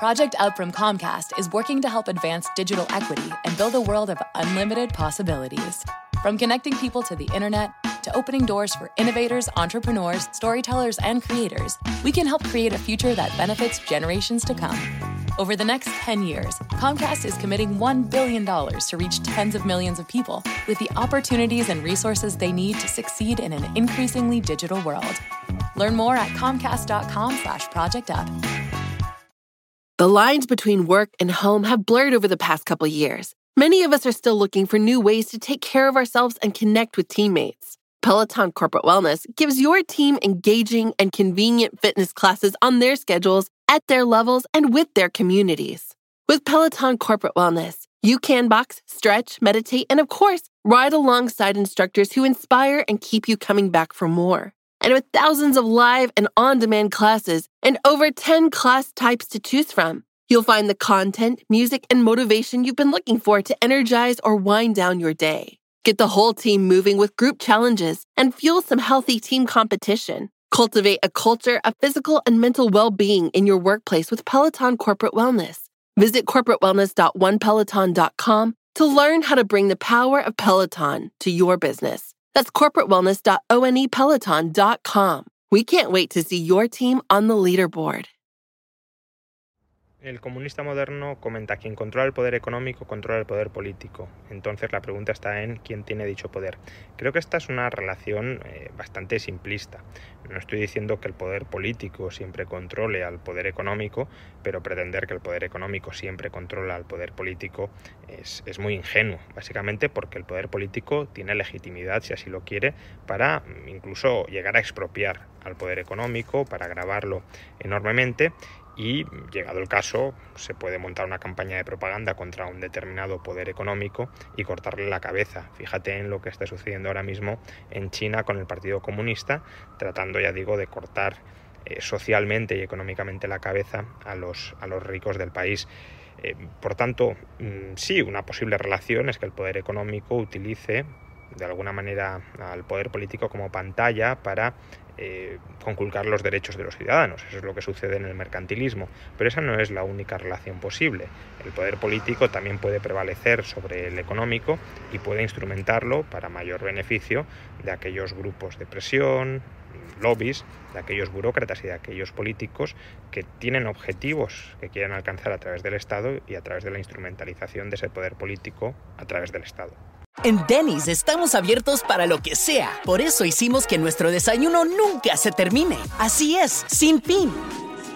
Project Up from Comcast is working to help advance digital equity and build a world of unlimited possibilities. From connecting people to the internet to opening doors for innovators, entrepreneurs, storytellers, and creators, we can help create a future that benefits generations to come. Over the next 10 years, Comcast is committing $1 billion to reach tens of millions of people with the opportunities and resources they need to succeed in an increasingly digital world. Learn more at comcast.com slash project up. The lines between work and home have blurred over the past couple years. Many of us are still looking for new ways to take care of ourselves and connect with teammates. Peloton Corporate Wellness gives your team engaging and convenient fitness classes on their schedules, at their levels, and with their communities. With Peloton Corporate Wellness, you can box, stretch, meditate, and of course, ride alongside instructors who inspire and keep you coming back for more. And with thousands of live and on demand classes and over 10 class types to choose from, you'll find the content, music, and motivation you've been looking for to energize or wind down your day. Get the whole team moving with group challenges and fuel some healthy team competition. Cultivate a culture of physical and mental well being in your workplace with Peloton Corporate Wellness. Visit corporatewellness.onepeloton.com to learn how to bring the power of Peloton to your business. That's corporatewellness.onepeloton.com. We can't wait to see your team on the leaderboard. El comunista moderno comenta quien controla el poder económico controla el poder político. Entonces la pregunta está en quién tiene dicho poder. Creo que esta es una relación eh, bastante simplista. No estoy diciendo que el poder político siempre controle al poder económico, pero pretender que el poder económico siempre controla al poder político es, es muy ingenuo, básicamente porque el poder político tiene legitimidad, si así lo quiere, para incluso llegar a expropiar al poder económico, para agravarlo enormemente y, llegado el caso, se puede montar una campaña de propaganda contra un determinado poder económico y cortarle la cabeza. Fíjate en lo que está sucediendo ahora mismo en China con el Partido Comunista, tratando, ya digo, de cortar eh, socialmente y económicamente la cabeza a los, a los ricos del país. Eh, por tanto, mm, sí, una posible relación es que el poder económico utilice de alguna manera al poder político como pantalla para eh, conculcar los derechos de los ciudadanos. Eso es lo que sucede en el mercantilismo. Pero esa no es la única relación posible. El poder político también puede prevalecer sobre el económico y puede instrumentarlo para mayor beneficio de aquellos grupos de presión, lobbies, de aquellos burócratas y de aquellos políticos que tienen objetivos que quieren alcanzar a través del Estado y a través de la instrumentalización de ese poder político a través del Estado. En Denny's estamos abiertos para lo que sea. Por eso hicimos que nuestro desayuno nunca se termine. Así es, sin fin.